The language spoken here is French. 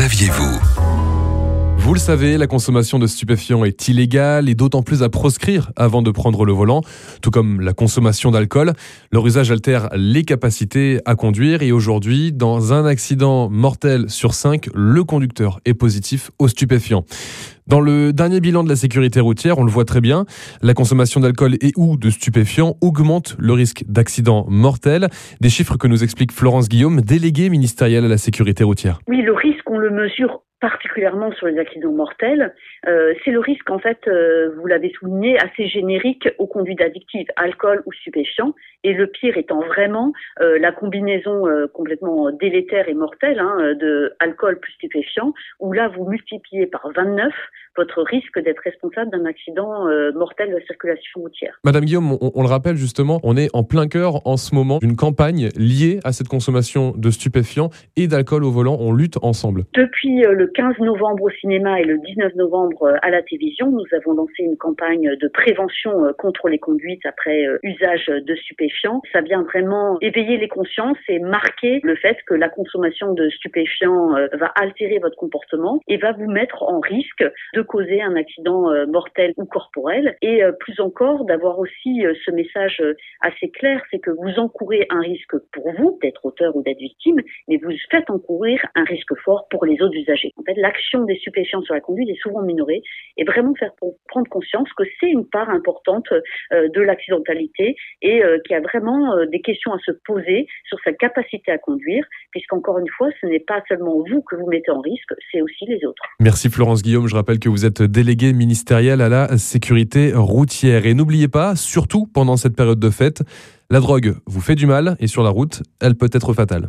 saviez-vous vous le savez, la consommation de stupéfiants est illégale et d'autant plus à proscrire avant de prendre le volant, tout comme la consommation d'alcool. Leur usage altère les capacités à conduire et aujourd'hui, dans un accident mortel sur cinq, le conducteur est positif aux stupéfiants. Dans le dernier bilan de la sécurité routière, on le voit très bien, la consommation d'alcool et ou de stupéfiants augmente le risque d'accident mortel. Des chiffres que nous explique Florence Guillaume, déléguée ministérielle à la sécurité routière. Oui, le risque, on le mesure particulièrement sur les accidents mortels, euh, c'est le risque, en fait, euh, vous l'avez souligné, assez générique aux conduites addictives, alcool ou stupéfiants. Et le pire étant vraiment euh, la combinaison complètement délétère et mortelle hein, de alcool plus stupéfiant, où là, vous multipliez par 29 votre risque d'être responsable d'un accident mortel de la circulation routière. Madame Guillaume, on, on, le rappelle justement, on est en plein cœur en ce moment d'une campagne liée à cette consommation de stupéfiants et d'alcool au volant. On lutte ensemble. Depuis le 15 novembre au cinéma et le 19 novembre euh, à la télévision, nous avons lancé une campagne de prévention euh, contre les conduites après euh, usage de stupéfiants. Ça vient vraiment éveiller les consciences et marquer le fait que la consommation de stupéfiants va altérer votre comportement et va vous mettre en risque de causer un accident mortel ou corporel. Et plus encore, d'avoir aussi ce message assez clair, c'est que vous encourez un risque pour vous d'être auteur ou d'être victime, mais vous faites encourir un risque fort pour les autres usagers. En fait, l'action des stupéfiants sur la conduite est souvent minorée et vraiment faire prendre conscience que c'est une part importante euh, de l'accidentalité et euh, qu'il y a vraiment euh, des questions à se poser sur sa capacité à conduire, puisqu'encore une fois, ce n'est pas seulement vous que vous mettez en risque, c'est aussi les autres. Merci Florence Guillaume. Je rappelle que vous êtes déléguée ministérielle à la sécurité routière. Et n'oubliez pas, surtout pendant cette période de fête, la drogue vous fait du mal et sur la route, elle peut être fatale.